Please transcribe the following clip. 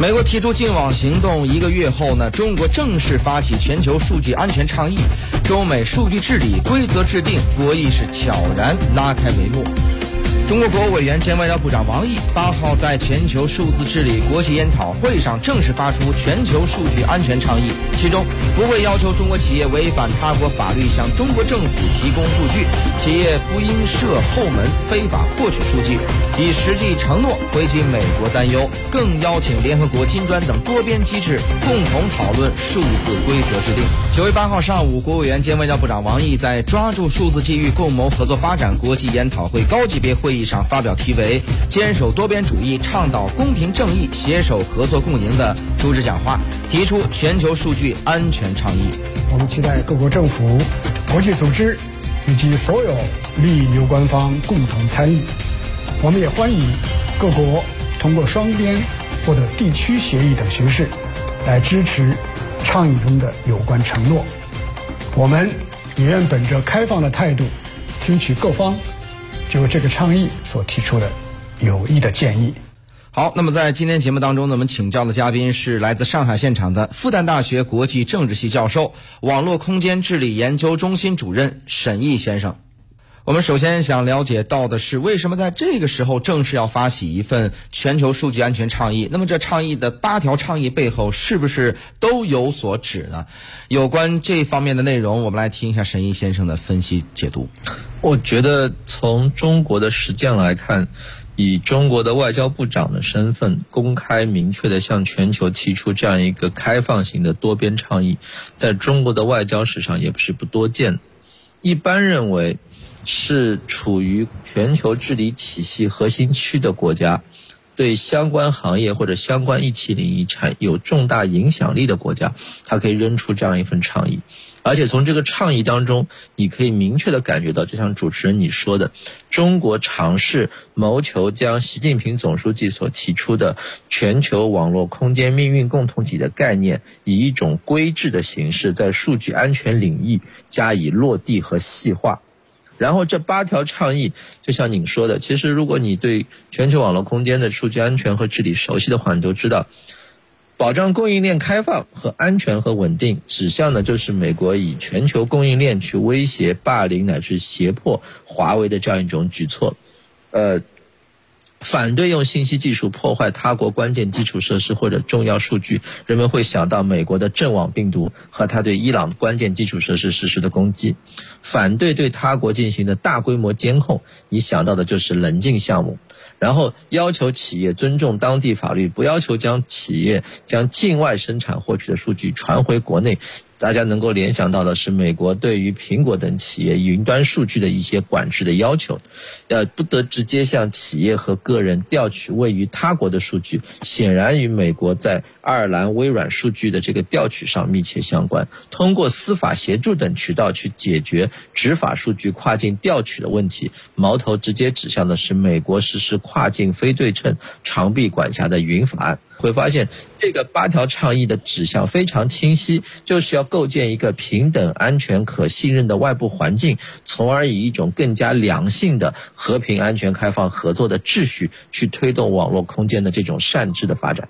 美国提出净网行动一个月后呢，中国正式发起全球数据安全倡议，中美数据治理规则制定，博弈是悄然拉开帷幕。中国国务委员兼外交部长王毅八号在全球数字治理国际研讨会上正式发出全球数据安全倡议，其中不会要求中国企业违反他国法律向中国政府提供数据，企业不应设后门非法获取数据，以实际承诺回击美国担忧，更邀请联合国、金砖等多边机制共同讨论数字规则制定。九月八号上午，国务委员兼外交部长王毅在抓住数字机遇，共谋合作发展国际研讨会高级别会议。上发表题为“坚守多边主义，倡导公平正义，携手合作共赢”的主旨讲话，提出全球数据安全倡议。我们期待各国政府、国际组织以及所有利益攸关方共同参与。我们也欢迎各国通过双边或者地区协议等形式来支持倡议中的有关承诺。我们也愿本着开放的态度，听取各方。就这个倡议所提出的有益的建议。好，那么在今天节目当中呢，我们请教的嘉宾是来自上海现场的复旦大学国际政治系教授、网络空间治理研究中心主任沈毅先生。我们首先想了解到的是，为什么在这个时候正式要发起一份全球数据安全倡议？那么这倡议的八条倡议背后是不是都有所指呢？有关这方面的内容，我们来听一下神医先生的分析解读。我觉得从中国的实践来看，以中国的外交部长的身份，公开明确的向全球提出这样一个开放型的多边倡议，在中国的外交史上也不是不多见。一般认为。是处于全球治理体系核心区的国家，对相关行业或者相关一体领域产有重大影响力的国家，他可以扔出这样一份倡议，而且从这个倡议当中，你可以明确的感觉到，就像主持人你说的，中国尝试谋求将习近平总书记所提出的全球网络空间命运共同体的概念，以一种规制的形式，在数据安全领域加以落地和细化。然后这八条倡议，就像您说的，其实如果你对全球网络空间的数据安全和治理熟悉的话，你都知道，保障供应链开放和安全和稳定，指向的就是美国以全球供应链去威胁、霸凌乃至胁迫华为的这样一种举措，呃。反对用信息技术破坏他国关键基础设施或者重要数据，人们会想到美国的阵网病毒和他对伊朗关键基础设施实施的攻击；反对对他国进行的大规模监控，你想到的就是冷静项目；然后要求企业尊重当地法律，不要求将企业将境外生产获取的数据传回国内。大家能够联想到的是，美国对于苹果等企业云端数据的一些管制的要求，要不得直接向企业和个人调取位于他国的数据，显然与美国在爱尔兰微软数据的这个调取上密切相关。通过司法协助等渠道去解决执法数据跨境调取的问题，矛头直接指向的是美国实施跨境非对称长臂管辖的云法案。会发现，这个八条倡议的指向非常清晰，就是要构建一个平等、安全、可信任的外部环境，从而以一种更加良性的和平、安全、开放、合作的秩序，去推动网络空间的这种善治的发展。